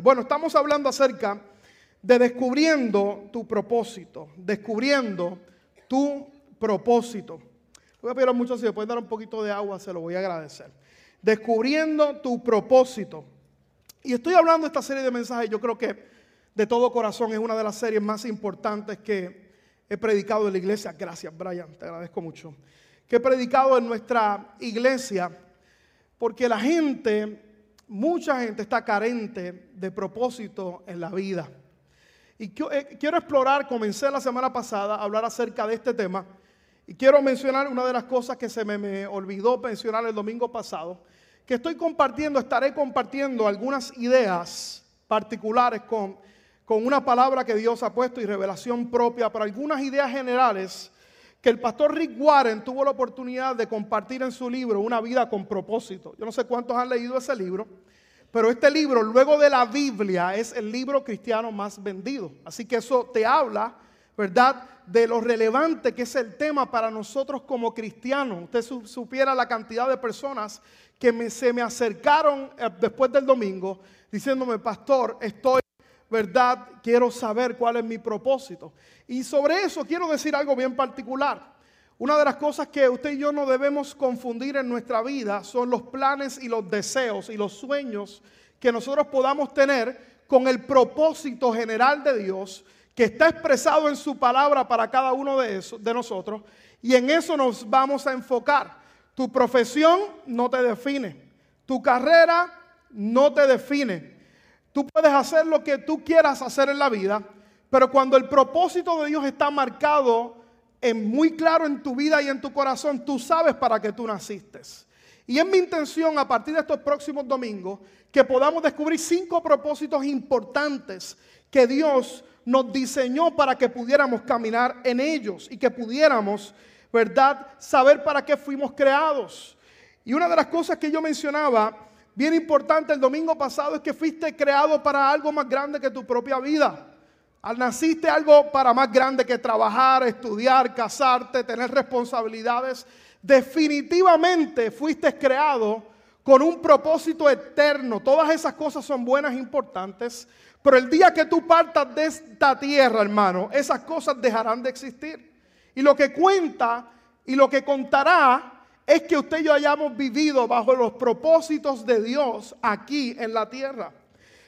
Bueno, estamos hablando acerca de descubriendo tu propósito, descubriendo tu propósito. Voy a pedir a muchos si me pueden dar un poquito de agua, se lo voy a agradecer. Descubriendo tu propósito. Y estoy hablando de esta serie de mensajes, yo creo que de todo corazón es una de las series más importantes que he predicado en la iglesia. Gracias, Brian, te agradezco mucho. Que he predicado en nuestra iglesia, porque la gente, mucha gente está carente de propósito en la vida. Y eh, quiero explorar, comencé la semana pasada a hablar acerca de este tema. Y quiero mencionar una de las cosas que se me, me olvidó mencionar el domingo pasado, que estoy compartiendo, estaré compartiendo algunas ideas particulares con, con una palabra que Dios ha puesto y revelación propia para algunas ideas generales que el pastor Rick Warren tuvo la oportunidad de compartir en su libro, Una vida con propósito. Yo no sé cuántos han leído ese libro, pero este libro, luego de la Biblia, es el libro cristiano más vendido. Así que eso te habla, ¿verdad? De lo relevante que es el tema para nosotros como cristianos. Usted supiera la cantidad de personas que se me acercaron eh, después del domingo diciéndome, pastor, estoy, ¿verdad? Quiero saber cuál es mi propósito. Y sobre eso quiero decir algo bien particular. Una de las cosas que usted y yo no debemos confundir en nuestra vida son los planes y los deseos y los sueños que nosotros podamos tener con el propósito general de Dios que está expresado en su palabra para cada uno de, de nosotros y en eso nos vamos a enfocar. Tu profesión no te define, tu carrera no te define. Tú puedes hacer lo que tú quieras hacer en la vida, pero cuando el propósito de Dios está marcado muy claro en tu vida y en tu corazón, tú sabes para qué tú naciste. Y es mi intención a partir de estos próximos domingos que podamos descubrir cinco propósitos importantes que Dios nos diseñó para que pudiéramos caminar en ellos y que pudiéramos, ¿verdad?, saber para qué fuimos creados. Y una de las cosas que yo mencionaba, bien importante el domingo pasado, es que fuiste creado para algo más grande que tu propia vida. Al naciste algo para más grande que trabajar, estudiar, casarte, tener responsabilidades. Definitivamente fuiste creado con un propósito eterno. Todas esas cosas son buenas e importantes. Pero el día que tú partas de esta tierra, hermano, esas cosas dejarán de existir. Y lo que cuenta y lo que contará es que usted y yo hayamos vivido bajo los propósitos de Dios aquí en la tierra.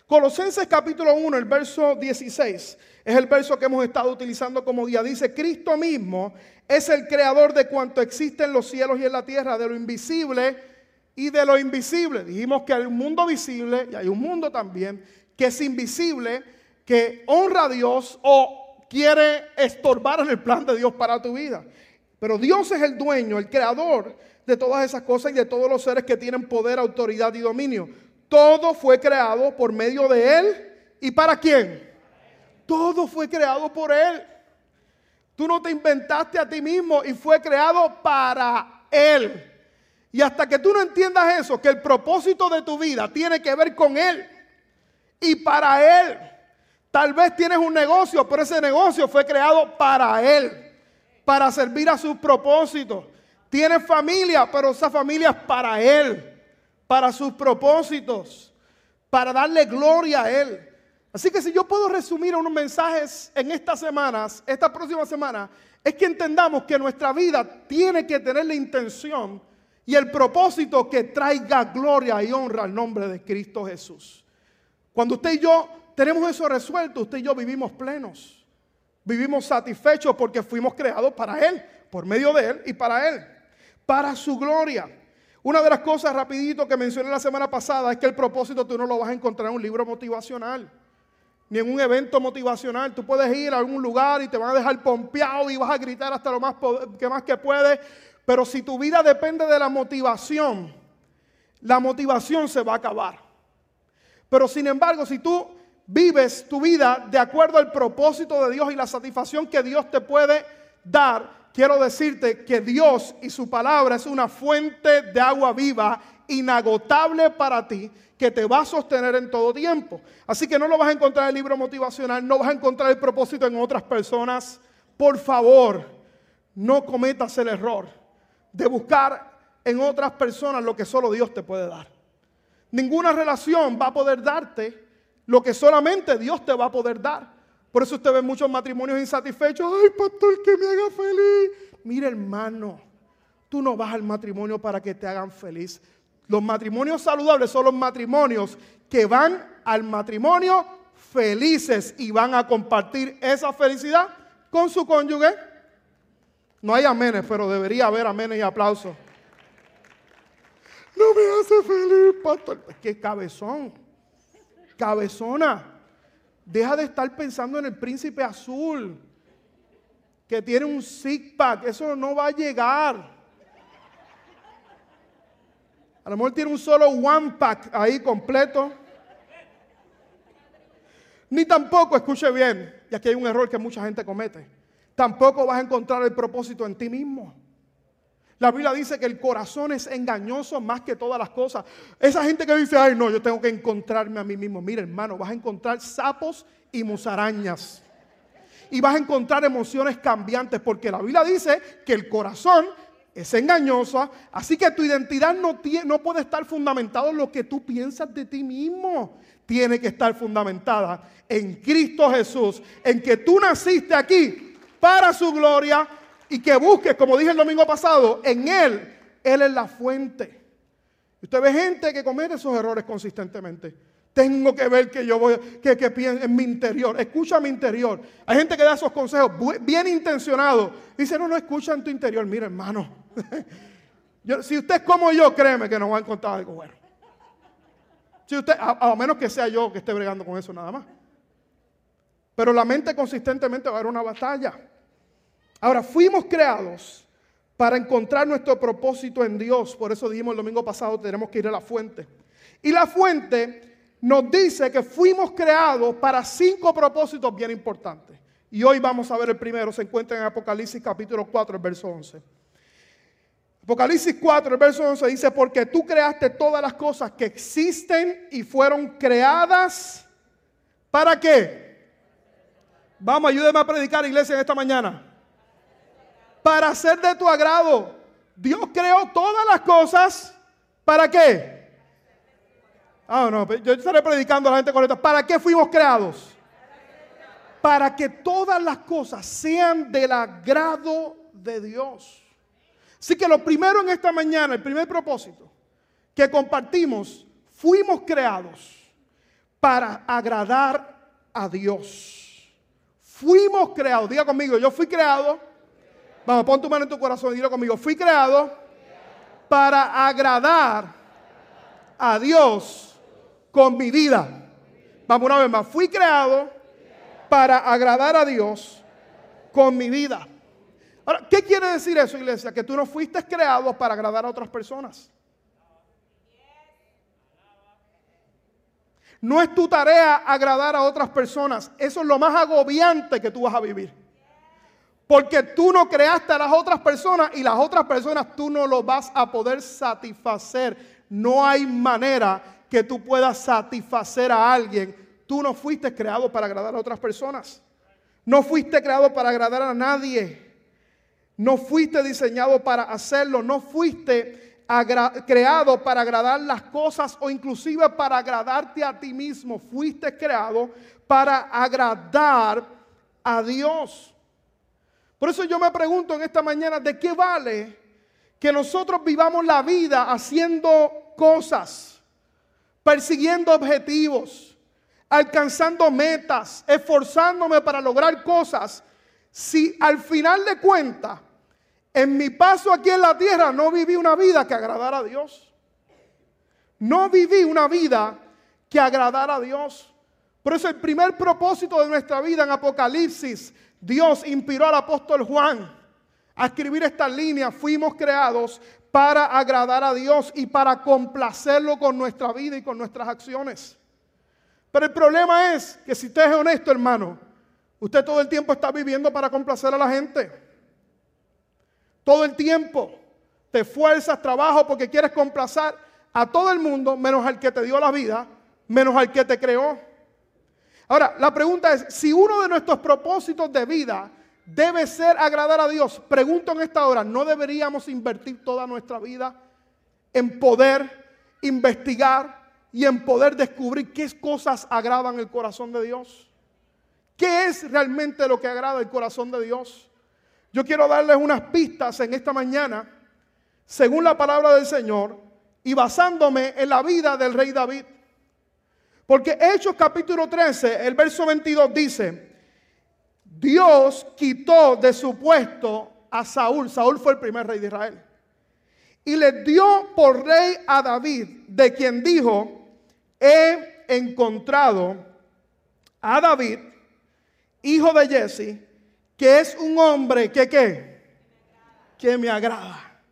Colosenses capítulo 1, el verso 16, es el verso que hemos estado utilizando como día. Dice, Cristo mismo es el creador de cuanto existe en los cielos y en la tierra, de lo invisible y de lo invisible. Dijimos que hay un mundo visible y hay un mundo también que es invisible, que honra a Dios o quiere estorbar en el plan de Dios para tu vida. Pero Dios es el dueño, el creador de todas esas cosas y de todos los seres que tienen poder, autoridad y dominio. Todo fue creado por medio de Él. ¿Y para quién? Todo fue creado por Él. Tú no te inventaste a ti mismo y fue creado para Él. Y hasta que tú no entiendas eso, que el propósito de tu vida tiene que ver con Él y para Él. Tal vez tienes un negocio, pero ese negocio fue creado para Él, para servir a sus propósitos. Tienes familia, pero esa familia es para Él para sus propósitos, para darle gloria a Él. Así que si yo puedo resumir unos mensajes en estas semanas, esta próxima semana, es que entendamos que nuestra vida tiene que tener la intención y el propósito que traiga gloria y honra al nombre de Cristo Jesús. Cuando usted y yo tenemos eso resuelto, usted y yo vivimos plenos, vivimos satisfechos porque fuimos creados para Él, por medio de Él y para Él, para su gloria. Una de las cosas rapidito que mencioné la semana pasada es que el propósito tú no lo vas a encontrar en un libro motivacional, ni en un evento motivacional. Tú puedes ir a algún lugar y te van a dejar pompeado y vas a gritar hasta lo más que más que puedes, pero si tu vida depende de la motivación, la motivación se va a acabar. Pero sin embargo, si tú vives tu vida de acuerdo al propósito de Dios y la satisfacción que Dios te puede dar, quiero decirte que Dios y su palabra es una fuente de agua viva, inagotable para ti, que te va a sostener en todo tiempo. Así que no lo vas a encontrar en el libro motivacional, no vas a encontrar el propósito en otras personas. Por favor, no cometas el error de buscar en otras personas lo que solo Dios te puede dar. Ninguna relación va a poder darte lo que solamente Dios te va a poder dar. Por eso usted ve muchos matrimonios insatisfechos. Ay, pastor, que me haga feliz. Mira, hermano, tú no vas al matrimonio para que te hagan feliz. Los matrimonios saludables son los matrimonios que van al matrimonio felices y van a compartir esa felicidad con su cónyuge. No hay amenes, pero debería haber amenes y aplausos. No me hace feliz, pastor. Qué cabezón. Cabezona. Deja de estar pensando en el príncipe azul que tiene un six pack. Eso no va a llegar. A lo mejor tiene un solo one pack ahí completo. Ni tampoco, escuche bien, y aquí hay un error que mucha gente comete, tampoco vas a encontrar el propósito en ti mismo. La Biblia dice que el corazón es engañoso más que todas las cosas. Esa gente que dice, ay no, yo tengo que encontrarme a mí mismo. Mira hermano, vas a encontrar sapos y musarañas. Y vas a encontrar emociones cambiantes porque la Biblia dice que el corazón es engañosa, así que tu identidad no, tiene, no puede estar fundamentada en lo que tú piensas de ti mismo. Tiene que estar fundamentada en Cristo Jesús, en que tú naciste aquí para su gloria y que busques, como dije el domingo pasado, en Él. Él es la fuente. Usted ve gente que comete esos errores consistentemente. Tengo que ver que yo voy, que, que en mi interior. Escucha mi interior. Hay gente que da esos consejos bien intencionados. Dice, no, no, escucha en tu interior. Mira, hermano. si usted es como yo, créeme que nos va a encontrar algo bueno. Si usted, a, menos que sea yo que esté bregando con eso nada más. Pero la mente consistentemente va a haber una batalla. Ahora, fuimos creados para encontrar nuestro propósito en Dios. Por eso dijimos el domingo pasado, tenemos que ir a la fuente. Y la fuente nos dice que fuimos creados para cinco propósitos bien importantes. Y hoy vamos a ver el primero, se encuentra en Apocalipsis capítulo 4, el verso 11. Apocalipsis 4, el verso 11 dice, porque tú creaste todas las cosas que existen y fueron creadas. ¿Para qué? Vamos, ayúdeme a predicar, iglesia, en esta mañana. Para hacer de tu agrado. Dios creó todas las cosas. ¿Para qué? Ah, no, yo estaré predicando a la gente correcta. ¿Para qué fuimos creados? Para que todas las cosas sean del agrado de Dios. Así que lo primero en esta mañana, el primer propósito que compartimos, fuimos creados para agradar a Dios. Fuimos creados, diga conmigo, yo fui creado. Vamos, pon tu mano en tu corazón y dilo conmigo, fui creado para agradar a Dios con mi vida. Vamos una vez más, fui creado para agradar a Dios con mi vida. Ahora, ¿qué quiere decir eso, iglesia? Que tú no fuiste creado para agradar a otras personas. No es tu tarea agradar a otras personas. Eso es lo más agobiante que tú vas a vivir. Porque tú no creaste a las otras personas y las otras personas tú no lo vas a poder satisfacer. No hay manera que tú puedas satisfacer a alguien. Tú no fuiste creado para agradar a otras personas. No fuiste creado para agradar a nadie. No fuiste diseñado para hacerlo. No fuiste creado para agradar las cosas o inclusive para agradarte a ti mismo. Fuiste creado para agradar a Dios. Por eso yo me pregunto en esta mañana, ¿de qué vale que nosotros vivamos la vida haciendo cosas? persiguiendo objetivos, alcanzando metas, esforzándome para lograr cosas, si al final de cuentas, en mi paso aquí en la tierra no viví una vida que agradara a Dios. No viví una vida que agradara a Dios. Por eso el primer propósito de nuestra vida en Apocalipsis, Dios inspiró al apóstol Juan a escribir estas líneas. Fuimos creados para agradar a Dios y para complacerlo con nuestra vida y con nuestras acciones. Pero el problema es que si usted es honesto, hermano, usted todo el tiempo está viviendo para complacer a la gente. Todo el tiempo te esfuerzas, trabajo porque quieres complacer a todo el mundo, menos al que te dio la vida, menos al que te creó. Ahora, la pregunta es, si uno de nuestros propósitos de vida debe ser agradar a Dios. Pregunto en esta hora, ¿no deberíamos invertir toda nuestra vida en poder investigar y en poder descubrir qué cosas agradan el corazón de Dios. ¿Qué es realmente lo que agrada el corazón de Dios? Yo quiero darles unas pistas en esta mañana, según la palabra del Señor, y basándome en la vida del rey David. Porque Hechos capítulo 13, el verso 22 dice, Dios quitó de su puesto a Saúl. Saúl fue el primer rey de Israel. Y le dio por rey a David, de quien dijo, he encontrado a David, hijo de Jesse, que es un hombre que qué? Que me agrada.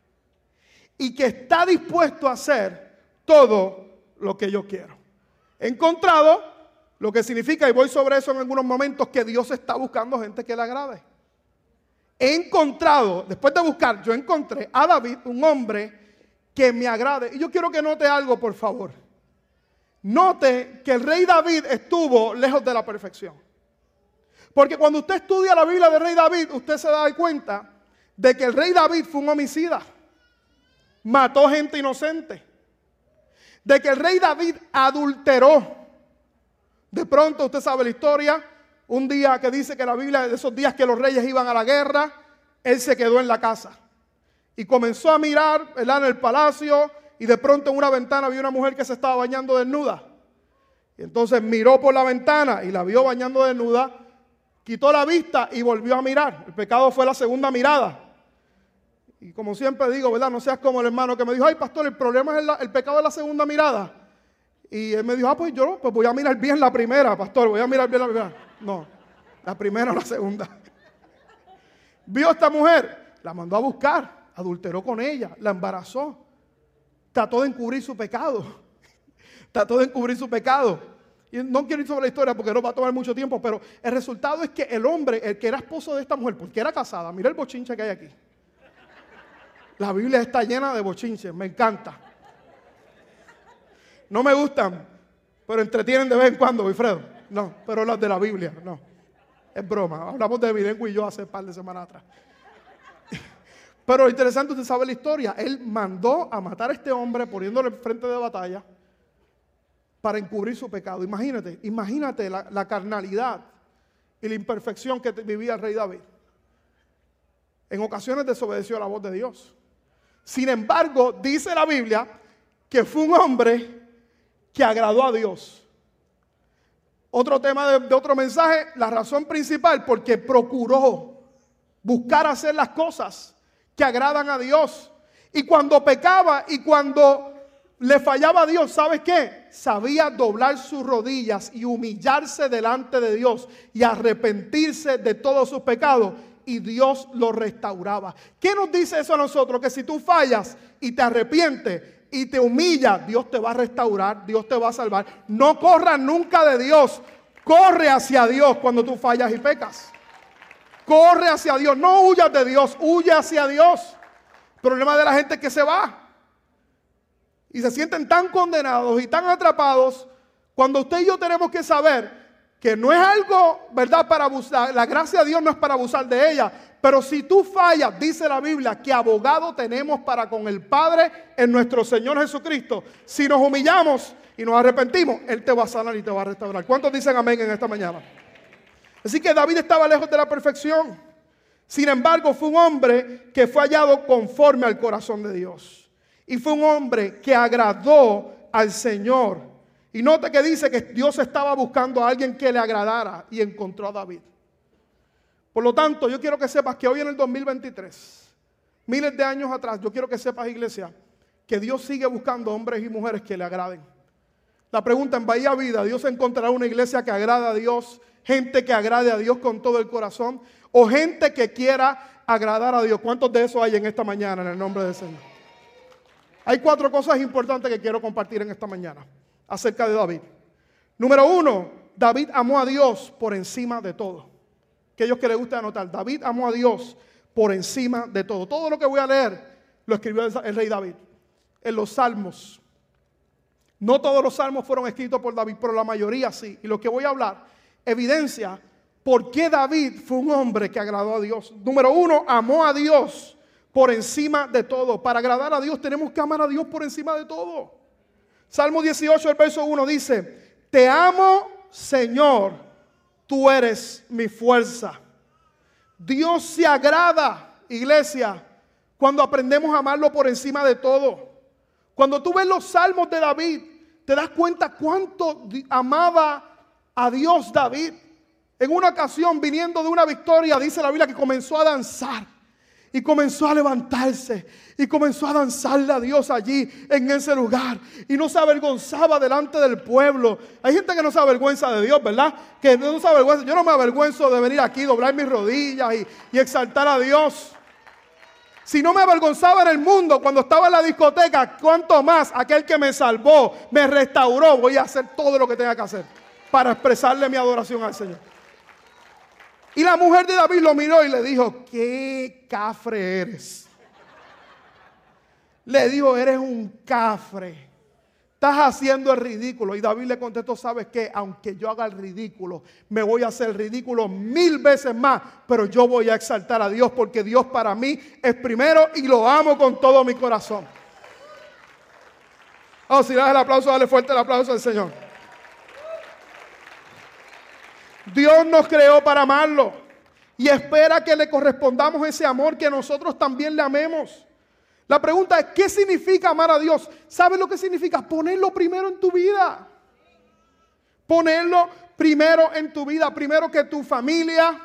Y que está dispuesto a hacer todo lo que yo quiero. He encontrado lo que significa, y voy sobre eso en algunos momentos, que Dios está buscando gente que le agrade. He encontrado, después de buscar, yo encontré a David, un hombre que me agrade. Y yo quiero que note algo, por favor. Note que el rey David estuvo lejos de la perfección. Porque cuando usted estudia la Biblia del rey David, usted se da cuenta de que el rey David fue un homicida. Mató gente inocente. De que el rey David adulteró. De pronto usted sabe la historia. Un día que dice que la Biblia, de esos días que los reyes iban a la guerra, él se quedó en la casa. Y comenzó a mirar en el palacio y de pronto en una ventana vio una mujer que se estaba bañando desnuda. Y entonces miró por la ventana y la vio bañando desnuda, quitó la vista y volvió a mirar. El pecado fue la segunda mirada. Y como siempre digo, ¿verdad? No seas como el hermano que me dijo, ay pastor, el problema es el, pecado de la segunda mirada. Y él me dijo, ah, pues yo pues voy a mirar bien la primera, pastor, voy a mirar bien la primera. No, la primera o la segunda. Vio a esta mujer, la mandó a buscar, adulteró con ella, la embarazó trató de encubrir su pecado. Trató de encubrir su pecado. Y no quiero ir sobre la historia porque no va a tomar mucho tiempo, pero el resultado es que el hombre, el que era esposo de esta mujer, porque era casada, mira el bochinche que hay aquí. La Biblia está llena de bochinches, me encanta. No me gustan, pero entretienen de vez en cuando, Wilfredo. No, pero las de la Biblia, no. Es broma. Hablamos de Evidenco y yo hace un par de semanas atrás. Pero lo interesante, usted sabe la historia. Él mandó a matar a este hombre poniéndolo en frente de batalla para encubrir su pecado. Imagínate, imagínate la, carnalidad y la imperfección que vivía el rey David. En ocasiones desobedeció a la voz de Dios. Sin embargo, dice la Biblia que fue un hombre que agradó a Dios. Otro tema de otro mensaje, la razón principal, porque procuró buscar hacer las cosas que agradan a Dios. Y cuando pecaba y cuando le fallaba a Dios, ¿sabes qué? Sabía doblar sus rodillas y humillarse delante de Dios y arrepentirse de todos sus pecados. Y Dios lo restauraba. ¿Qué nos dice eso a nosotros? Que si tú fallas y te arrepientes y te humillas, Dios te va a restaurar, Dios te va a salvar. No corras nunca de Dios. Corre hacia Dios cuando tú fallas y pecas. Corre hacia Dios. No huyas de Dios, huye hacia Dios. El problema de la gente es que se va. Y se sienten tan condenados y tan atrapados cuando usted y yo tenemos que saber que no es algo, ¿verdad?, para abusar. La gracia de Dios no es para abusar de ella. Pero si tú fallas, dice la Biblia, que abogado tenemos para con el Padre en nuestro Señor Jesucristo. Si nos humillamos y nos arrepentimos, Él te va a sanar y te va a restaurar. ¿Cuántos dicen amén en esta mañana? Así que David estaba lejos de la perfección. Sin embargo, fue un hombre que fue hallado conforme al corazón de Dios. Y fue un hombre que agradó al Señor. Y nota que dice que Dios estaba buscando a alguien que le agradara y encontró a David. Por lo tanto, yo quiero que sepas que hoy en el 2023, miles de años atrás, yo quiero que sepas, iglesia, que Dios sigue buscando hombres y mujeres que le agraden. La pregunta en Bahía Vida, ¿Dios encontrará una iglesia que agrada a Dios gente que agrade a Dios con todo el corazón o gente que quiera agradar a Dios. ¿Cuántos de esos hay en esta mañana en el nombre del Señor? Hay cuatro cosas importantes que quiero compartir en esta mañana acerca de David. Número uno, David amó a Dios por encima de todo. Aquellos que les gusta anotar, David amó a Dios por encima de todo. Todo lo que voy a leer lo escribió el rey David en los salmos. No todos los salmos fueron escritos por David, pero la mayoría sí. Y lo que voy a hablar evidencia por qué David fue un hombre que agradó a Dios. Número uno, amó a Dios por encima de todo. Para agradar a Dios tenemos que amar a Dios por encima de todo. Salmo 18, el verso 1 dice, te amo Señor, tú eres mi fuerza. Dios se agrada, iglesia, cuando aprendemos a amarlo por encima de todo. Cuando tú ves los salmos de David, te das cuenta cuánto amaba a Dios David. En una ocasión, viniendo de una victoria, dice la Biblia que comenzó a danzar y comenzó a levantarse y comenzó a danzarle a Dios allí en ese lugar y no se avergonzaba delante del pueblo. Hay gente que no se avergüenza de Dios, ¿verdad? Que no se avergüenza. Yo no me avergüenzo de venir aquí, doblar mis rodillas y, exaltar a Dios. Si no me avergonzaba en el mundo cuando estaba en la discoteca, cuánto más aquel que me salvó, me restauró, voy a hacer todo lo que tenga que hacer para expresarle mi adoración al Señor. Y la mujer de David lo miró y le dijo, qué cafre eres. Le dijo, eres un cafre. Estás haciendo el ridículo. Y David le contestó, ¿sabes qué? Aunque yo haga el ridículo, me voy a hacer ridículo mil veces más. Pero yo voy a exaltar a Dios porque Dios para mí es primero y lo amo con todo mi corazón. Oh, si das el aplauso, dale fuerte el aplauso al Señor. Dios nos creó para amarlo y espera que le correspondamos ese amor que nosotros también le amemos. La pregunta es, ¿qué significa amar a Dios? ¿Sabes lo que significa? Ponerlo primero en tu vida. Ponerlo primero en tu vida, primero que tu familia,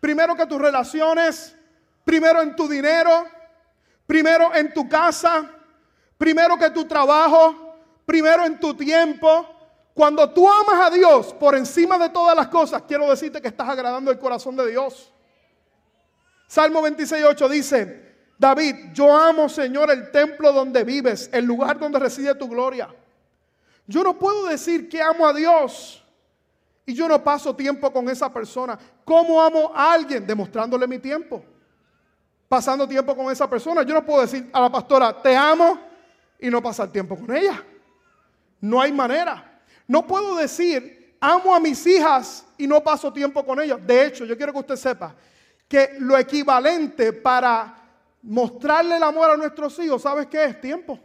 primero que tus relaciones, primero en tu dinero, primero en tu casa, primero que tu trabajo, primero en tu tiempo, cuando tú amas a Dios por encima de todas las cosas, quiero decirte que estás agradando el corazón de Dios. Salmo 26.8 dice, David, yo amo, Señor, el templo donde vives, el lugar donde reside tu gloria. Yo no puedo decir que amo a Dios y yo no paso tiempo con esa persona. ¿Cómo amo a alguien? Demostrándole mi tiempo. Pasando tiempo con esa persona. Yo no puedo decir a la pastora, te amo y no pasar tiempo con ella. No hay manera. No puedo decir, amo a mis hijas y no paso tiempo con ellas. De hecho, yo quiero que usted sepa que lo equivalente para mostrarle el amor a nuestros hijos, ¿sabes qué es? Tiempo.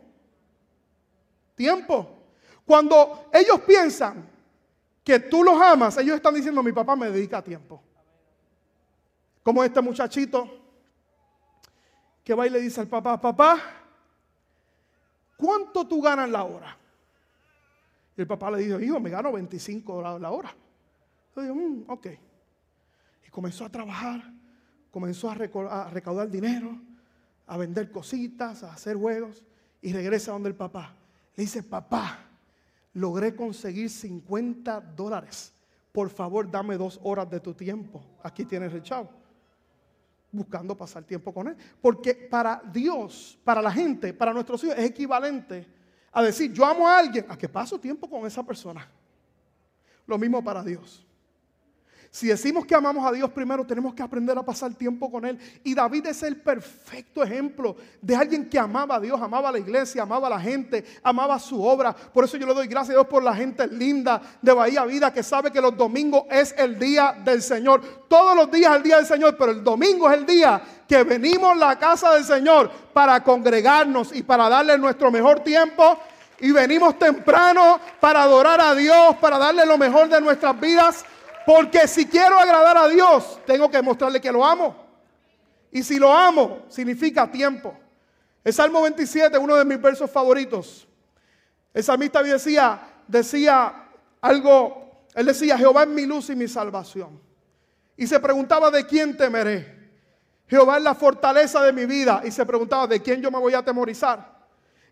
Tiempo. Cuando ellos piensan que tú los amas, ellos están diciendo, mi papá me dedica tiempo. Como este muchachito que va y le dice al papá, papá, ¿cuánto tú ganas la hora? Y el papá le dijo, hijo, me gano 25 dólares la hora. Yo digo, mm, ok. Y comenzó a trabajar, comenzó a, recaudar dinero, a vender cositas, a hacer juegos. Y regresa donde el papá. Le dice, papá, logré conseguir 50 dólares. Por favor, dame dos horas de tu tiempo. Aquí tienes el. Buscando pasar tiempo con él. Porque para Dios, para la gente, para nuestros hijos, es equivalente a decir, yo amo a alguien, a que paso tiempo con esa persona. Lo mismo para Dios. Si decimos que amamos a Dios primero, tenemos que aprender a pasar tiempo con Él. Y David es el perfecto ejemplo de alguien que amaba a Dios, amaba a la iglesia, amaba a la gente, amaba su obra. Por eso yo le doy gracias a Dios por la gente linda de Bahía Vida que sabe que los domingos es el día del Señor. Todos los días es el día del Señor, pero el domingo es el día que venimos a la casa del Señor para congregarnos y para darle nuestro mejor tiempo. Y venimos temprano para adorar a Dios, para darle lo mejor de nuestras vidas porque si quiero agradar a Dios, tengo que mostrarle que lo amo. Y si lo amo, significa tiempo. El Salmo 27, uno de mis versos favoritos. El salmista decía, decía algo, él decía, Jehová es mi luz y mi salvación. Y se preguntaba, ¿de quién temeré? Jehová es la fortaleza de mi vida. Y se preguntaba, ¿de quién yo me voy a atemorizar?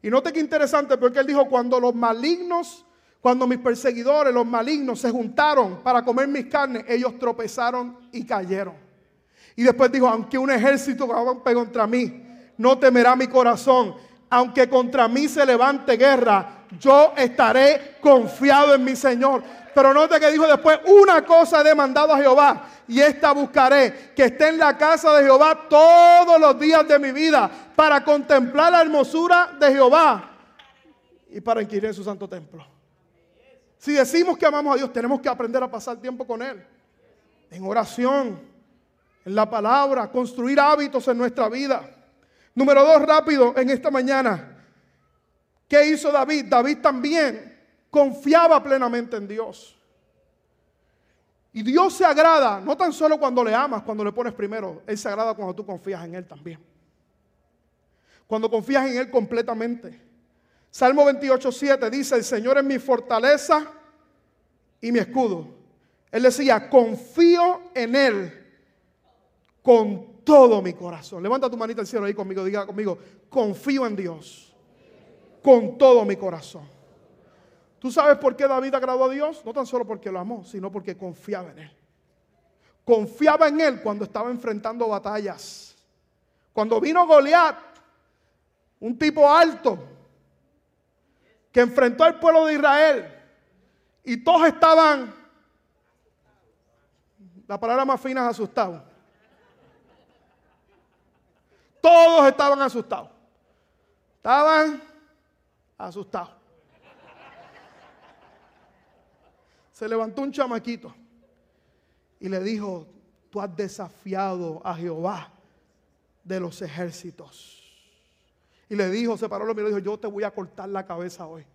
Y note que interesante, porque él dijo, cuando los malignos cuando mis perseguidores, los malignos, se juntaron para comer mis carnes, ellos tropezaron y cayeron. Y después dijo, aunque un ejército campe contra mí, no temerá mi corazón. Aunque contra mí se levante guerra, yo estaré confiado en mi Señor. Pero note que dijo después, una cosa he demandado a Jehová y esta buscaré, que esté en la casa de Jehová todos los días de mi vida para contemplar la hermosura de Jehová y para inquirir en su santo templo. Si decimos que amamos a Dios, tenemos que aprender a pasar tiempo con Él. En oración, en la palabra, construir hábitos en nuestra vida. Número dos, rápido, en esta mañana. ¿Qué hizo David? David también confiaba plenamente en Dios. Y Dios se agrada, no tan solo cuando le amas, cuando le pones primero, Él se agrada cuando tú confías en Él también. Cuando confías en Él completamente. Salmo 28, 7 dice, el Señor es mi fortaleza y mi escudo. Él decía, confío en Él con todo mi corazón. Levanta tu manita al cielo ahí conmigo, diga conmigo, confío en Dios con todo mi corazón. ¿Tú sabes por qué David agradó a Dios? No tan solo porque lo amó, sino porque confiaba en Él. Confiaba en Él cuando estaba enfrentando batallas. Cuando vino Goliat, un tipo alto, que enfrentó al pueblo de Israel, y todos estaban, la palabra más fina es asustados. Todos estaban asustados. Estaban asustados. Se levantó un chamaquito y le dijo, tú has desafiado a Jehová de los ejércitos. Le dijo, se paró lo miró y dijo, yo te voy a cortar la cabeza hoy.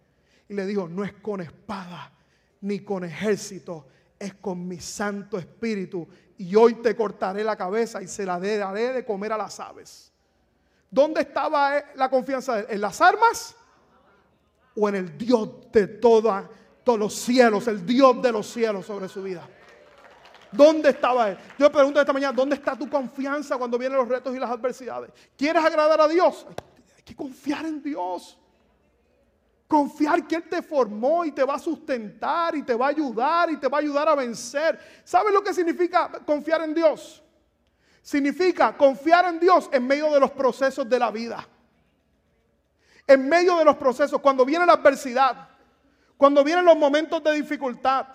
Y le dijo, no es con espada ni con ejército, es con mi Santo Espíritu. Y hoy te cortaré la cabeza y se la daré de comer a las aves. ¿Dónde estaba la confianza de él? ¿En las armas? ¿O en el Dios de todos los cielos, el Dios de los cielos sobre su vida? ¿Dónde estaba él? Yo pregunto esta mañana, ¿dónde está tu confianza cuando vienen los retos y las adversidades? ¿Quieres agradar a Dios? Que confiar en Dios. Confiar que Él te formó y te va a sustentar y te va a ayudar y te va a ayudar a vencer. ¿Sabes lo que significa confiar en Dios? Significa confiar en Dios en medio de los procesos de la vida. En medio de los procesos, cuando viene la adversidad, cuando vienen los momentos de dificultad,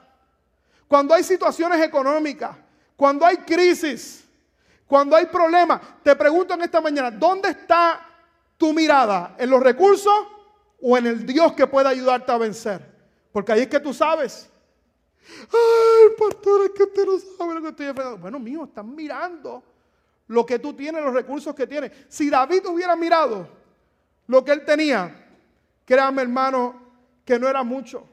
cuando hay situaciones económicas, cuando hay crisis, cuando hay problemas. Te pregunto en esta mañana, ¿dónde está tu mirada? ¿En los recursos? o en el Dios que pueda ayudarte a vencer. Porque ahí es que tú sabes. Ay, pastor, es que usted no sabe lo que estoy enfrentando. Bueno, mío, están mirando lo que tú tienes, los recursos que tienes. Si David hubiera mirado lo que él tenía, créame hermano, que no era mucho.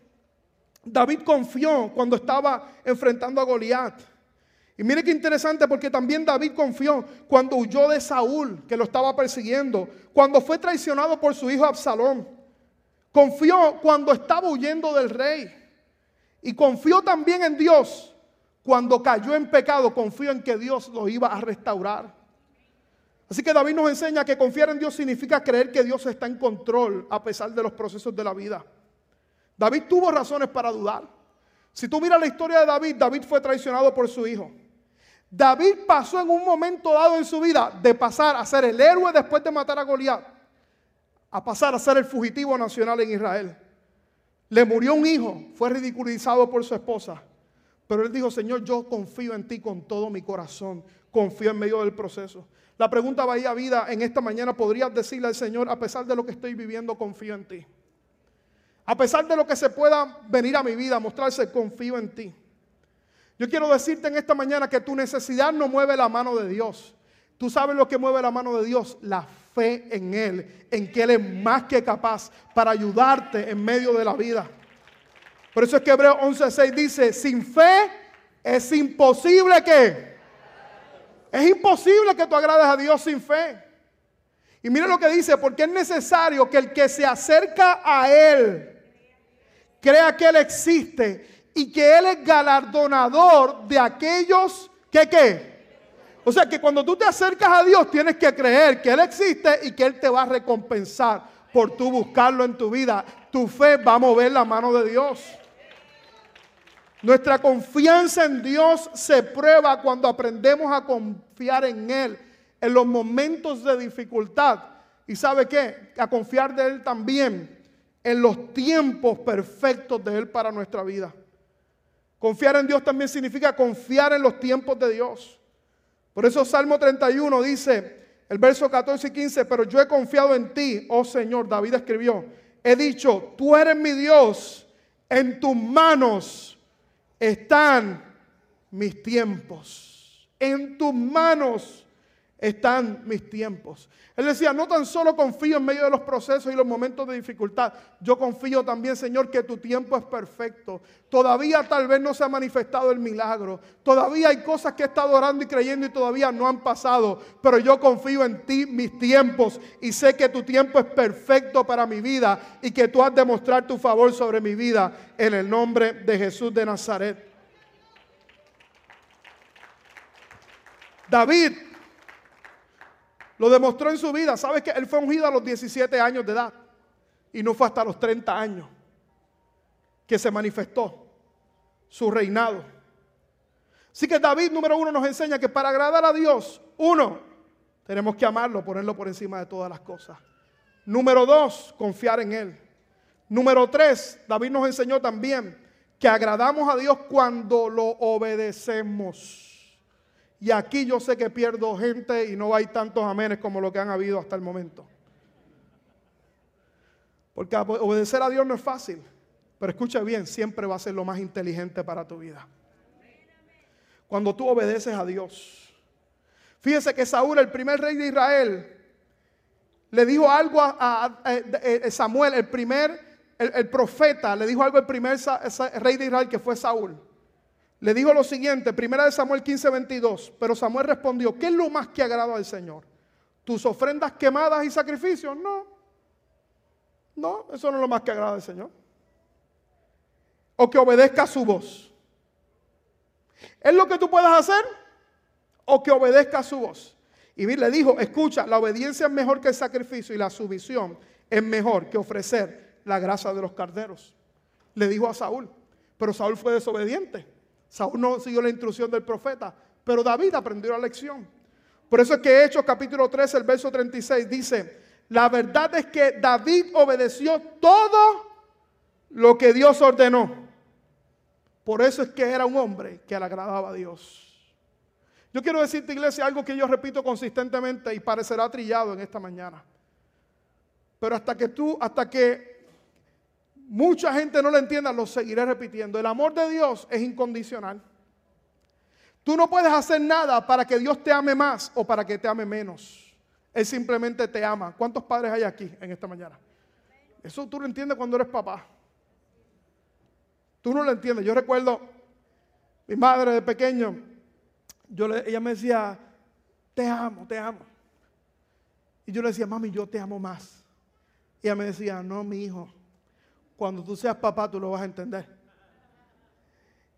David confió cuando estaba enfrentando a Goliat. Y mire qué interesante porque también David confió cuando huyó de Saúl, que lo estaba persiguiendo, cuando fue traicionado por su hijo Absalón. Confió cuando estaba huyendo del rey. Y confió también en Dios. Cuando cayó en pecado, confió en que Dios lo iba a restaurar. Así que David nos enseña que confiar en Dios significa creer que Dios está en control a pesar de los procesos de la vida. David tuvo razones para dudar. Si tú miras la historia de David, David fue traicionado por su hijo. David pasó en un momento dado en su vida de pasar a ser el héroe después de matar a Goliat a pasar a ser el fugitivo nacional en Israel. Le murió un hijo, fue ridiculizado por su esposa. Pero él dijo, Señor, yo confío en ti con todo mi corazón, confío en medio del proceso. La pregunta va a vida en esta mañana, ¿podrías decirle al Señor, a pesar de lo que estoy viviendo, confío en ti? A pesar de lo que se pueda venir a mi vida, mostrarse, confío en ti. Yo quiero decirte en esta mañana que tu necesidad no mueve la mano de Dios. Tú sabes lo que mueve la mano de Dios, la fe en Él, en que Él es más que capaz para ayudarte en medio de la vida. Por eso es que Hebreos 11:6 dice, sin fe es imposible que... Es imposible que tú agrades a Dios sin fe. Y mire lo que dice, porque es necesario que el que se acerca a Él crea que Él existe y que Él es galardonador de aquellos que qué o sea que cuando tú te acercas a Dios tienes que creer que Él existe y que Él te va a recompensar por tú buscarlo en tu vida. Tu fe va a mover la mano de Dios. Nuestra confianza en Dios se prueba cuando aprendemos a confiar en Él en los momentos de dificultad. ¿Y sabe qué? A confiar de Él también en los tiempos perfectos de Él para nuestra vida. Confiar en Dios también significa confiar en los tiempos de Dios. Por eso Salmo 31 dice, el verso 14 y 15, pero yo he confiado en ti, oh Señor, David escribió, he dicho, tú eres mi Dios, en tus manos están mis tiempos, en tus manos están mis tiempos. Él decía, no tan solo confío en medio de los procesos y los momentos de dificultad, yo confío también, Señor, que tu tiempo es perfecto. Todavía tal vez no se ha manifestado el milagro. Todavía hay cosas que he estado orando y creyendo y todavía no han pasado. Pero yo confío en ti, mis tiempos, y sé que tu tiempo es perfecto para mi vida y que tú has de mostrar tu favor sobre mi vida en el nombre de Jesús de Nazaret. David lo demostró en su vida. ¿Sabes que él fue ungido a los 17 años de edad? Y no fue hasta los 30 años que se manifestó su reinado. Así que David, número uno, nos enseña que para agradar a Dios, uno, tenemos que amarlo, ponerlo por encima de todas las cosas. Número dos, confiar en Él. Número tres, David nos enseñó también que agradamos a Dios cuando lo obedecemos. Y aquí yo sé que pierdo gente y no hay tantos amenes como lo que han habido hasta el momento. Porque obedecer a Dios no es fácil. Pero escucha bien, siempre va a ser lo más inteligente para tu vida. Cuando tú obedeces a Dios. Fíjese que Saúl, el primer rey de Israel, le dijo algo a, Samuel, el primer, el, profeta, le dijo algo al primer rey de Israel que fue Saúl le dijo lo siguiente, primera de Samuel 15, 22, pero Samuel respondió, ¿qué es lo más que agrada al Señor? ¿Tus ofrendas quemadas y sacrificios? No, no, eso no es lo más que agrada al Señor. O que obedezca su voz. ¿Es lo que tú puedes hacer? O que obedezca su voz. Y le dijo, escucha, la obediencia es mejor que el sacrificio y la sumisión es mejor que ofrecer la grasa de los carneros. Le dijo a Saúl, pero Saúl fue desobediente. Saúl no siguió la instrucción del profeta, pero David aprendió la lección. Por eso es que Hechos capítulo 13, el verso 36 dice, la verdad es que David obedeció todo lo que Dios ordenó. Por eso es que era un hombre que le agradaba a Dios. Yo quiero decirte, iglesia, algo que yo repito consistentemente y parecerá trillado en esta mañana. Pero hasta que tú, hasta que mucha gente no lo entienda, lo seguiré repitiendo. El amor de Dios es incondicional. Tú no puedes hacer nada para que Dios te ame más o para que te ame menos. Él simplemente te ama. ¿Cuántos padres hay aquí en esta mañana? Eso tú lo entiendes cuando eres papá. Tú no lo entiendes. Yo recuerdo mi madre de pequeño, yo ella me decía, te amo, te amo. Y yo le decía, mami, yo te amo más. Y ella me decía, no, mi hijo, cuando tú seas papá, tú lo vas a entender.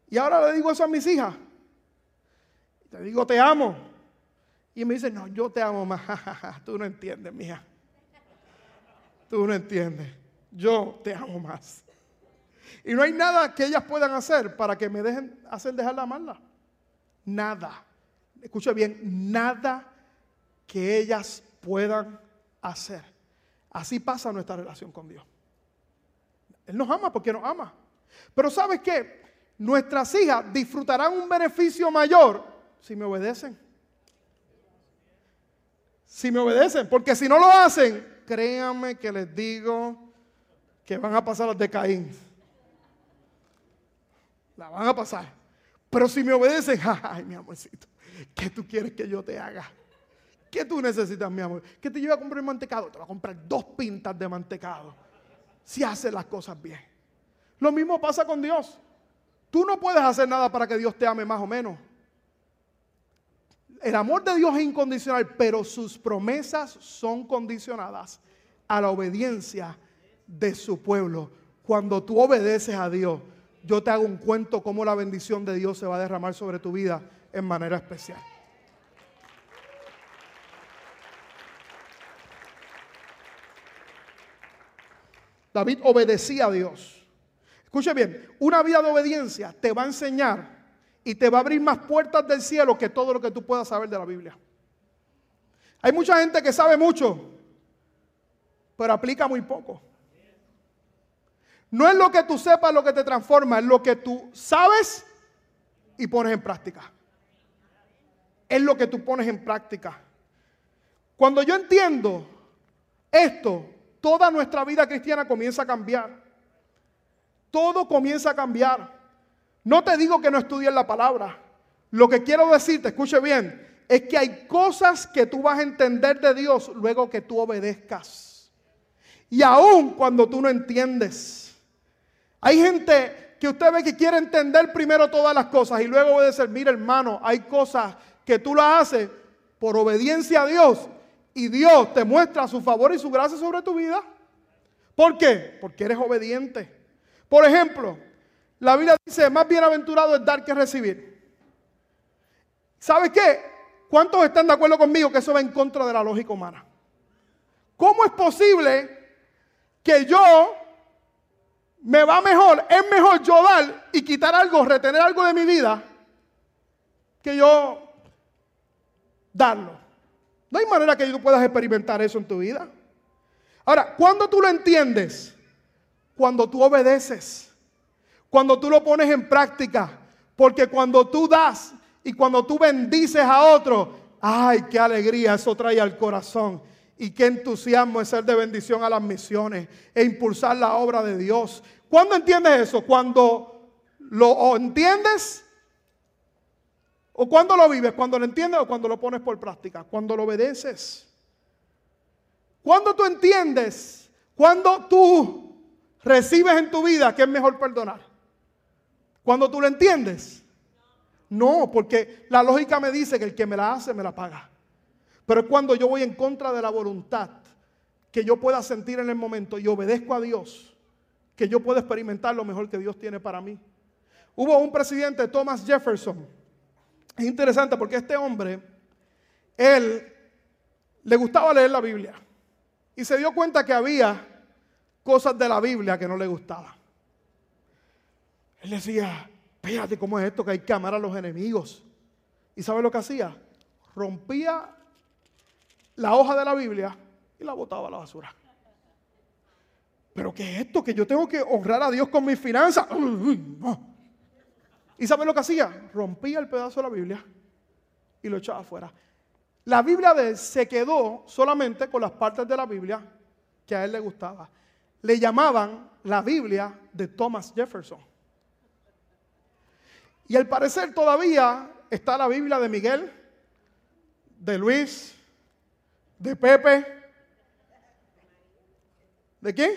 Y ahora le digo eso a mis hijas. Te digo, te amo. Y me dice, no, yo te amo más. tú no entiendes, mija. Tú no entiendes. Yo te amo más. Y no hay nada que ellas puedan hacer para que me dejen hacer dejar de amarla. Nada. Escuche bien, nada que ellas puedan hacer. Así pasa nuestra relación con Dios. Él nos ama porque nos ama. Pero ¿sabes qué? Nuestras hijas disfrutarán un beneficio mayor si me obedecen. Si me obedecen, porque si no lo hacen, créanme que les digo que van a pasar las de Caín. La van a pasar. Pero si me obedecen, ay, mi amorcito, ¿qué tú quieres que yo te haga? ¿Qué tú necesitas, mi amor? ¿Que te lleve a comprar mantecado? Te voy a comprar dos pintas de mantecado si hace las cosas bien. Lo mismo pasa con Dios. Tú no puedes hacer nada para que Dios te ame más o menos. El amor de Dios es incondicional, pero sus promesas son condicionadas a la obediencia de su pueblo. Cuando tú obedeces a Dios, yo te hago un cuento cómo la bendición de Dios se va a derramar sobre tu vida en manera especial. David obedecía a Dios. Escuche bien, una vida de obediencia te va a enseñar y te va a abrir más puertas del cielo que todo lo que tú puedas saber de la Biblia. Hay mucha gente que sabe mucho, pero aplica muy poco. No es lo que tú sepas lo que te transforma, es lo que tú sabes y pones en práctica. Es lo que tú pones en práctica. Cuando yo entiendo esto, toda nuestra vida cristiana comienza a cambiar. Todo comienza a cambiar. No te digo que no estudies la palabra. Lo que quiero decirte, escuche bien, es que hay cosas que tú vas a entender de Dios luego que tú obedezcas. Y aún cuando tú no entiendes. Hay gente que usted ve que quiere entender primero todas las cosas y luego obedecer. Mira hermano, hay cosas que tú las haces por obediencia a Dios y Dios te muestra su favor y su gracia sobre tu vida. ¿Por qué? Porque eres obediente. Por ejemplo, la Biblia dice, más bienaventurado es dar que recibir. ¿Sabe qué? ¿Cuántos están de acuerdo conmigo que eso va en contra de la lógica humana? ¿Cómo es posible que yo me va mejor, es mejor yo dar y quitar algo, retener algo de mi vida, que yo darlo? No hay manera que tú puedas experimentar eso en tu vida. Ahora, ¿cuándo tú lo entiendes? Cuando tú obedeces, cuando tú lo pones en práctica, porque cuando tú das y cuando tú bendices a otro, ay, qué alegría eso trae al corazón. Y qué entusiasmo es ser de bendición a las misiones e impulsar la obra de Dios. ¿Cuándo entiendes eso? Cuando lo entiendes ¿O cuando lo vives? ¿Cuando lo entiendes o cuando lo pones por práctica? Cuando lo obedeces. Cuando tú entiendes, cuando tú recibes en tu vida que es mejor perdonar. Cuando tú lo entiendes. No, porque la lógica me dice que el que me la hace me la paga. Pero es cuando yo voy en contra de la voluntad que yo pueda sentir en el momento y obedezco a Dios, que yo pueda experimentar lo mejor que Dios tiene para mí. Hubo un presidente, Thomas Jefferson, es interesante porque este hombre, él le gustaba leer la Biblia y se dio cuenta que había cosas de la Biblia que no le gustaban. Él decía, espérate, ¿cómo es esto que hay que amar a los enemigos? ¿Y sabe lo que hacía? Rompía la hoja de la Biblia y la botaba a la basura. ¿Pero qué es esto? Que yo tengo que honrar a Dios con mis finanzas. ¿Y saben lo que hacía? Rompía el pedazo de la Biblia y lo echaba afuera. La Biblia de él se quedó solamente con las partes de la Biblia que a él le gustaba. Le llamaban la Biblia de Thomas Jefferson. Y al parecer todavía está la Biblia de Miguel, de Luis, de Pepe. ¿De quién?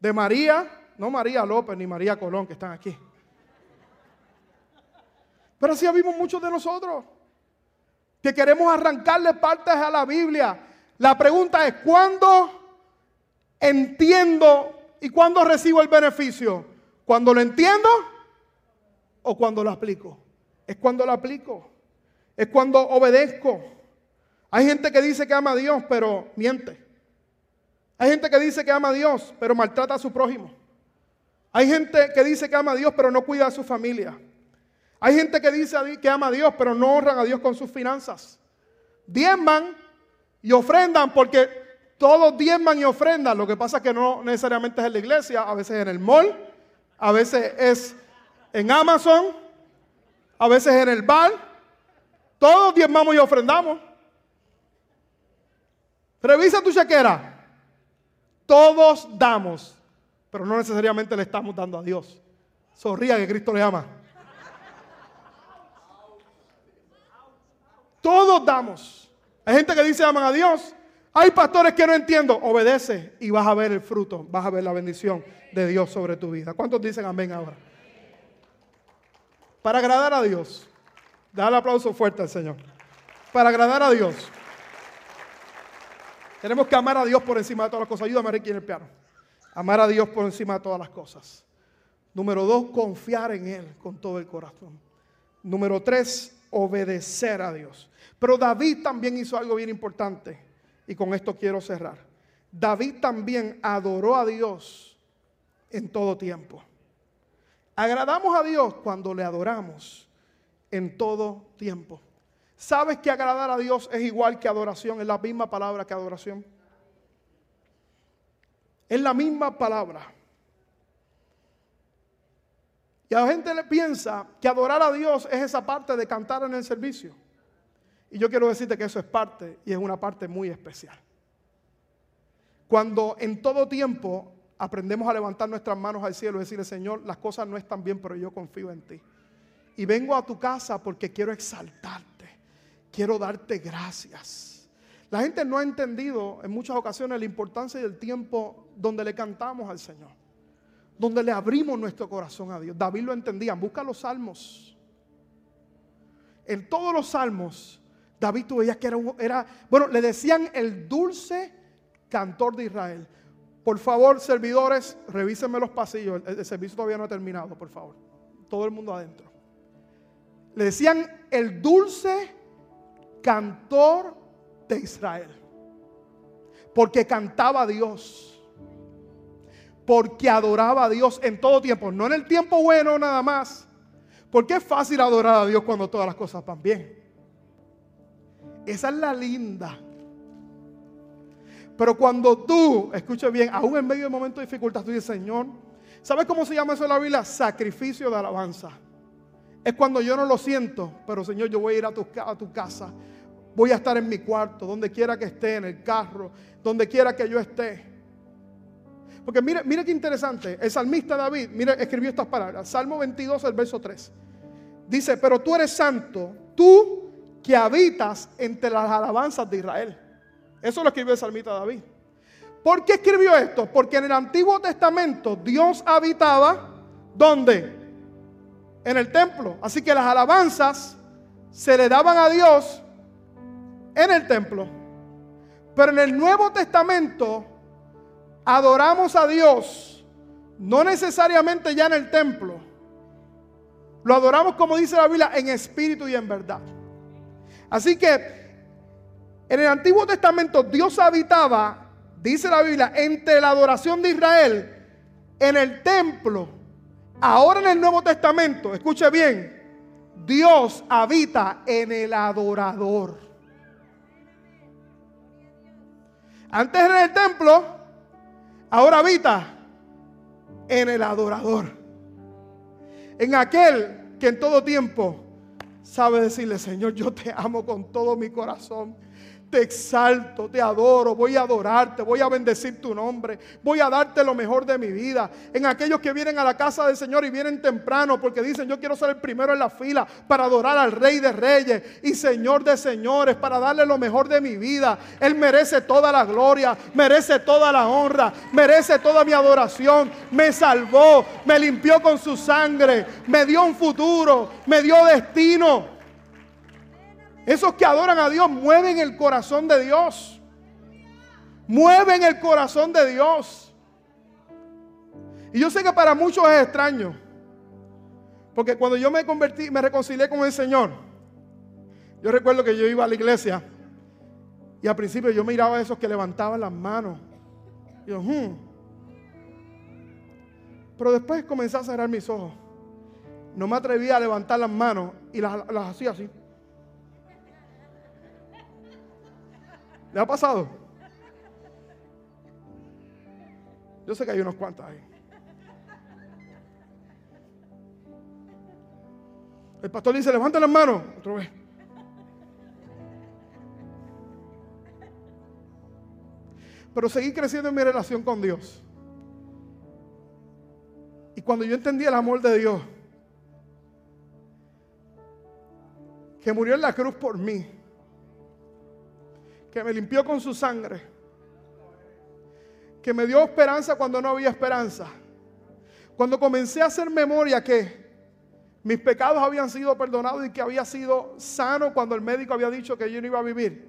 De María, no María López ni María Colón que están aquí. Pero así vimos muchos de nosotros que queremos arrancarle partes a la Biblia. La pregunta es, ¿cuándo entiendo y cuándo recibo el beneficio? ¿Cuando lo entiendo o cuando lo aplico? Es cuando lo aplico. Es cuando obedezco. Hay gente que dice que ama a Dios, pero miente. Hay gente que dice que ama a Dios, pero maltrata a su prójimo. Hay gente que dice que ama a Dios, pero no cuida a su familia. Hay gente que dice que ama a Dios, pero no honran a Dios con sus finanzas. Diezman y ofrendan porque todos diezman y ofrendan. Lo que pasa es que no necesariamente es en la iglesia, a veces en el mall, a veces es en Amazon, a veces en el bar. Todos diezmamos y ofrendamos. Revisa tu chequera. Todos damos, pero no necesariamente le estamos dando a Dios. Sonría que Cristo le ama. Todos damos. Hay gente que dice aman a Dios. Hay pastores que no entiendo. Obedece y vas a ver el fruto, vas a ver la bendición de Dios sobre tu vida. ¿Cuántos dicen amén ahora? Para agradar a Dios. Dale aplauso fuerte al Señor. Para agradar a Dios. Tenemos que amar a Dios por encima de todas las cosas. Ayúdame aquí en el piano. Amar a Dios por encima de todas las cosas. Número dos, confiar en Él con todo el corazón. Número tres, obedecer a Dios. Pero David también hizo algo bien importante y con esto quiero cerrar. David también adoró a Dios en todo tiempo. Agradamos a Dios cuando le adoramos en todo tiempo. ¿Sabes que agradar a Dios es igual que adoración? Es la misma palabra que adoración. Es la misma palabra. Y a la gente le piensa que adorar a Dios es esa parte de cantar en el servicio. Y yo quiero decirte que eso es parte y es una parte muy especial. Cuando en todo tiempo aprendemos a levantar nuestras manos al cielo y decirle, Señor, las cosas no están bien, pero yo confío en ti. Y vengo a tu casa porque quiero exaltarte quiero darte gracias. La gente no ha entendido en muchas ocasiones la importancia del tiempo donde le cantamos al Señor, donde le abrimos nuestro corazón a Dios. David lo entendía, busca los salmos. En todos los salmos, David tú veías que era, era, bueno, le decían el dulce cantor de Israel. Por favor, servidores, revísenme los pasillos. El, servicio todavía no ha terminado, por favor. Todo el mundo adentro. Le decían el dulce cantor de Israel. Porque cantaba a Dios. Porque adoraba a Dios en todo tiempo. No en el tiempo bueno nada más. Porque es fácil adorar a Dios cuando todas las cosas van bien. Esa es la linda. Pero cuando tú, escucha bien, aún en medio de momentos de dificultad, tú dices, Señor, ¿sabes cómo se llama eso en la Biblia? Sacrificio de alabanza. Es cuando yo no lo siento, pero Señor, yo voy a ir a tu, a tu casa. Voy a estar en mi cuarto, donde quiera que esté, en el carro, donde quiera que yo esté. Porque mire, mire qué interesante. El salmista David, mire, escribió estas palabras. Salmo 22, el verso 3. Dice, pero tú eres santo, tú que habitas entre las alabanzas de Israel. Eso lo escribió el salmista David. ¿Por qué escribió esto? Porque en el Antiguo Testamento Dios habitaba, ¿dónde? En el templo. Así que las alabanzas se le daban a Dios en el templo. Pero en el Nuevo Testamento adoramos a Dios, no necesariamente ya en el templo. Lo adoramos como dice la Biblia, en espíritu y en verdad. Así que en el Antiguo Testamento Dios habitaba, dice la Biblia, entre la adoración de Israel en el templo. Ahora en el Nuevo Testamento, escuche bien, Dios habita en el adorador. Antes en el templo, ahora habita en el adorador. En aquel que en todo tiempo sabe decirle, Señor, yo te amo con todo mi corazón te exalto, te adoro, voy a adorarte, voy a bendecir tu nombre, voy a darte lo mejor de mi vida. En aquellos que vienen a la casa del Señor y vienen temprano porque dicen, yo quiero ser el primero en la fila para adorar al Rey de Reyes y Señor de Señores, para darle lo mejor de mi vida. Él merece toda la gloria, merece toda la honra, merece toda mi adoración. Me salvó, me limpió con su sangre, me dio un futuro, me dio destino. Esos que adoran a Dios mueven el corazón de Dios. Mueven el corazón de Dios. Y yo sé que para muchos es extraño. Porque cuando yo me convertí, me reconcilié con el Señor, yo recuerdo que yo iba a la iglesia y al principio yo miraba a esos que levantaban las manos. Y yo, hmm". Pero después comencé a cerrar mis ojos. No me atrevía a levantar las manos y las, las hacía así. ¿Le ha pasado? Yo sé que hay unos cuantos ahí. El pastor dice, levanta las manos. Otra vez. Pero seguí creciendo en mi relación con Dios. Y cuando yo entendí el amor de Dios, que murió en la cruz por mí, que me limpió con su sangre, que me dio esperanza cuando no había esperanza. Cuando comencé a hacer memoria que mis pecados habían sido perdonados y que había sido sano cuando el médico había dicho que yo no iba a vivir.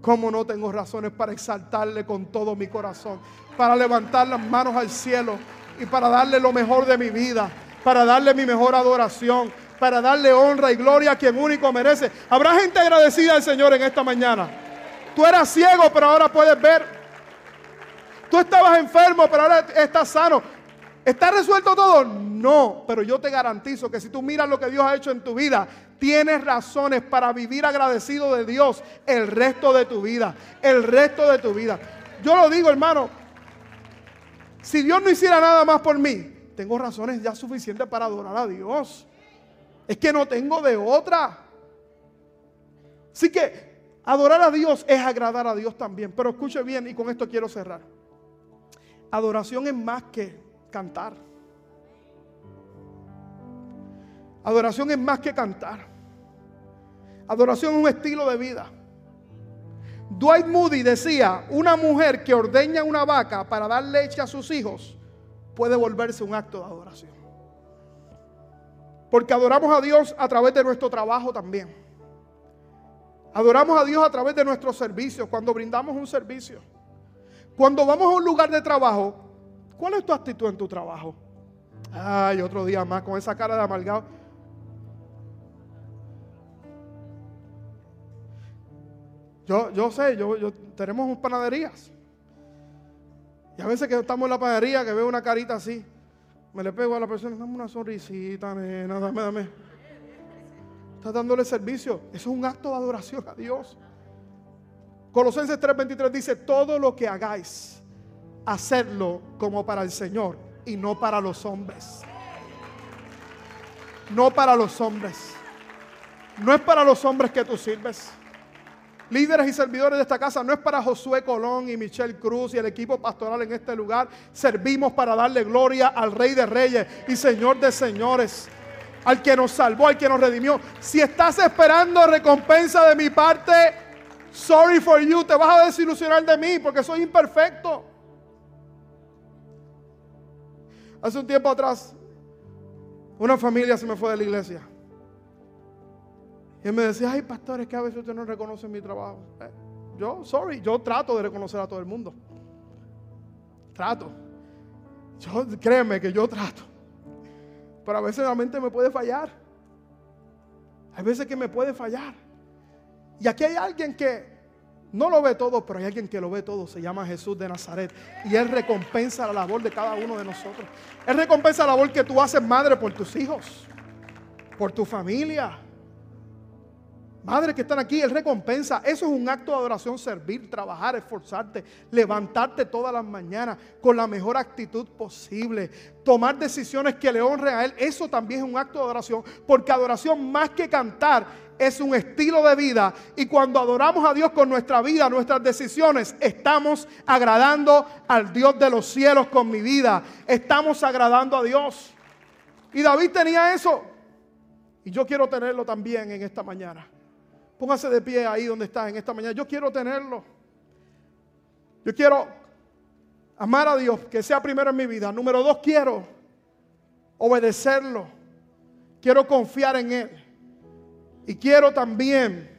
¿Cómo no tengo razones para exaltarle con todo mi corazón? Para levantar las manos al cielo y para darle lo mejor de mi vida, para darle mi mejor adoración, para darle honra y gloria a quien único merece. Habrá gente agradecida al Señor en esta mañana. Tú eras ciego, pero ahora puedes ver. Tú estabas enfermo, pero ahora estás sano. ¿Está resuelto todo? No, pero yo te garantizo que si tú miras lo que Dios ha hecho en tu vida, tienes razones para vivir agradecido de Dios el resto de tu vida, el resto de tu vida. Yo lo digo, hermano, si Dios no hiciera nada más por mí, tengo razones ya suficientes para adorar a Dios. Es que no tengo de otra. Así que Adorar a Dios es agradar a Dios también. Pero escuche bien y con esto quiero cerrar. Adoración es más que cantar. Adoración es más que cantar. Adoración es un estilo de vida. Dwight Moody decía, una mujer que ordeña una vaca para dar leche a sus hijos puede volverse un acto de adoración. Porque adoramos a Dios a través de nuestro trabajo también. Adoramos a Dios a través de nuestros servicios, cuando brindamos un servicio. Cuando vamos a un lugar de trabajo, ¿cuál es tu actitud en tu trabajo? Ay, otro día más con esa cara de amargado. Yo, yo sé, yo, yo, tenemos panaderías. Y a veces que estamos en la panadería, que veo una carita así, me le pego a la persona, dame una sonrisita, nena, dame, dame. Estás dándole servicio. Eso es un acto de adoración a Dios. Colosenses 3:23 dice, todo lo que hagáis, hacerlo como para el Señor y no para los hombres. No para los hombres. No es para los hombres que tú sirves. Líderes y servidores de esta casa, no es para Josué Colón y Michelle Cruz y el equipo pastoral en este lugar. Servimos para darle gloria al Rey de Reyes y Señor de Señores al que nos salvó, al que nos redimió. Si estás esperando recompensa de mi parte, sorry for you, te vas a desilusionar de mí porque soy imperfecto. Hace un tiempo atrás, una familia se me fue de la iglesia. Y me decía, ay, pastor, es que a veces usted no reconoce mi trabajo. Eh, yo, sorry, yo trato de reconocer a todo el mundo. Trato. Yo, créeme que yo trato. Pero a veces la mente me puede fallar. Hay veces que me puede fallar. Y aquí hay alguien que no lo ve todo, pero hay alguien que lo ve todo. Se llama Jesús de Nazaret. Y Él recompensa la labor de cada uno de nosotros. Él recompensa la labor que tú haces, madre, por tus hijos, por tu familia, Madres que están aquí, Él recompensa. Eso es un acto de adoración, servir, trabajar, esforzarte, levantarte todas las mañanas con la mejor actitud posible, tomar decisiones que le honren a Él. Eso también es un acto de adoración, porque adoración más que cantar es un estilo de vida. Y cuando adoramos a Dios con nuestra vida, nuestras decisiones, estamos agradando al Dios de los cielos con mi vida. Estamos agradando a Dios. Y David tenía eso. Y yo quiero tenerlo también en esta mañana. Póngase de pie ahí donde está en esta mañana. Yo quiero tenerlo. Yo quiero amar a Dios, que sea primero en mi vida. Número dos, quiero obedecerlo. Quiero confiar en Él. Y quiero también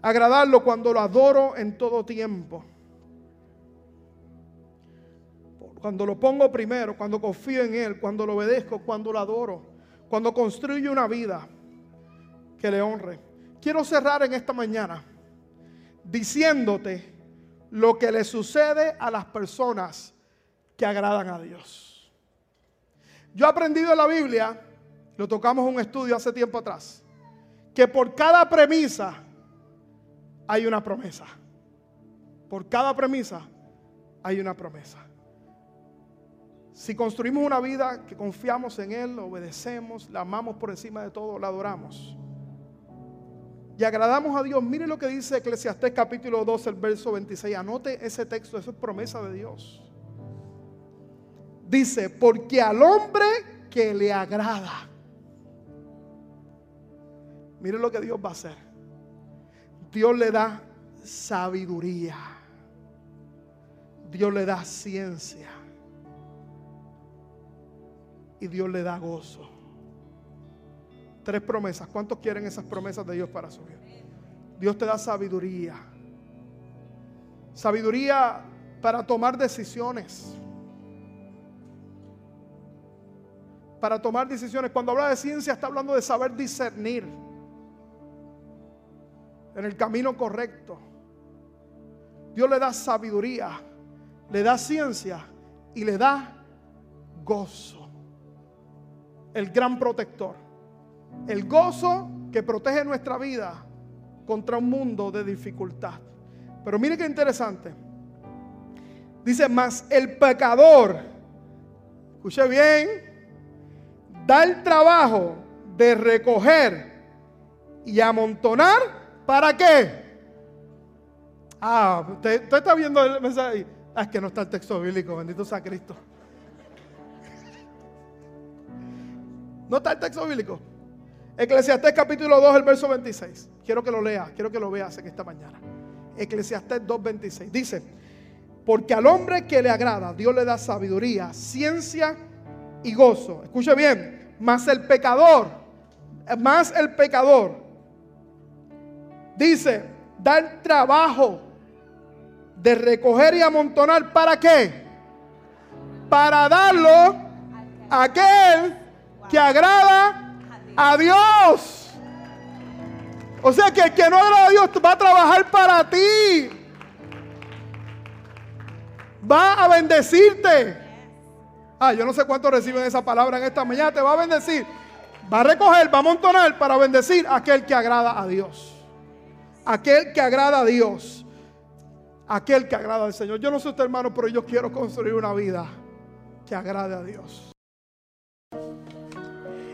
agradarlo cuando lo adoro en todo tiempo. Cuando lo pongo primero, cuando confío en Él, cuando lo obedezco, cuando lo adoro, cuando construyo una vida que le honre. Quiero cerrar en esta mañana diciéndote lo que le sucede a las personas que agradan a Dios. Yo he aprendido en la Biblia, lo tocamos en un estudio hace tiempo atrás, que por cada premisa hay una promesa. Por cada premisa hay una promesa. Si construimos una vida que confiamos en Él, obedecemos, la amamos por encima de todo, la adoramos y agradamos a Dios. Mire lo que dice Eclesiastés capítulo 2, el verso 26. Anote ese texto, eso es promesa de Dios. Dice, porque al hombre que le agrada. Mire lo que Dios va a hacer. Dios le da sabiduría. Dios le da ciencia. Y Dios le da gozo. Tres promesas. ¿Cuántos quieren esas promesas de Dios para su vida? Dios te da sabiduría. Sabiduría para tomar decisiones. Para tomar decisiones. Cuando habla de ciencia está hablando de saber discernir en el camino correcto. Dios le da sabiduría, le da ciencia y le da gozo. El gran protector. El gozo que protege nuestra vida contra un mundo de dificultad. Pero mire qué interesante. Dice, más el pecador, escuche bien, da el trabajo de recoger y amontonar, ¿para qué? Ah, usted, está viendo el mensaje. Ah, es que no está el texto bíblico, bendito sea Cristo. No está el texto bíblico. Eclesiastés capítulo 2, el verso 26. Quiero que lo leas, quiero que lo veas en esta mañana. Eclesiastés 2, 26. Dice, porque al hombre que le agrada, Dios le da sabiduría, ciencia y gozo. Escuche bien, más el pecador, más el pecador, dice, dar trabajo de recoger y amontonar, ¿para qué? Para darlo a aquel que agrada a Dios. O sea que el que no agrada a Dios va a trabajar para ti. Va a bendecirte. Ah, yo no sé cuántos reciben esa palabra en esta mañana. Te va a bendecir. Va a recoger, va a amontonar para bendecir a aquel que agrada a Dios. Aquel que agrada a Dios. Aquel que agrada al Señor. Yo no soy usted hermano, pero yo quiero construir una vida que agrade a Dios.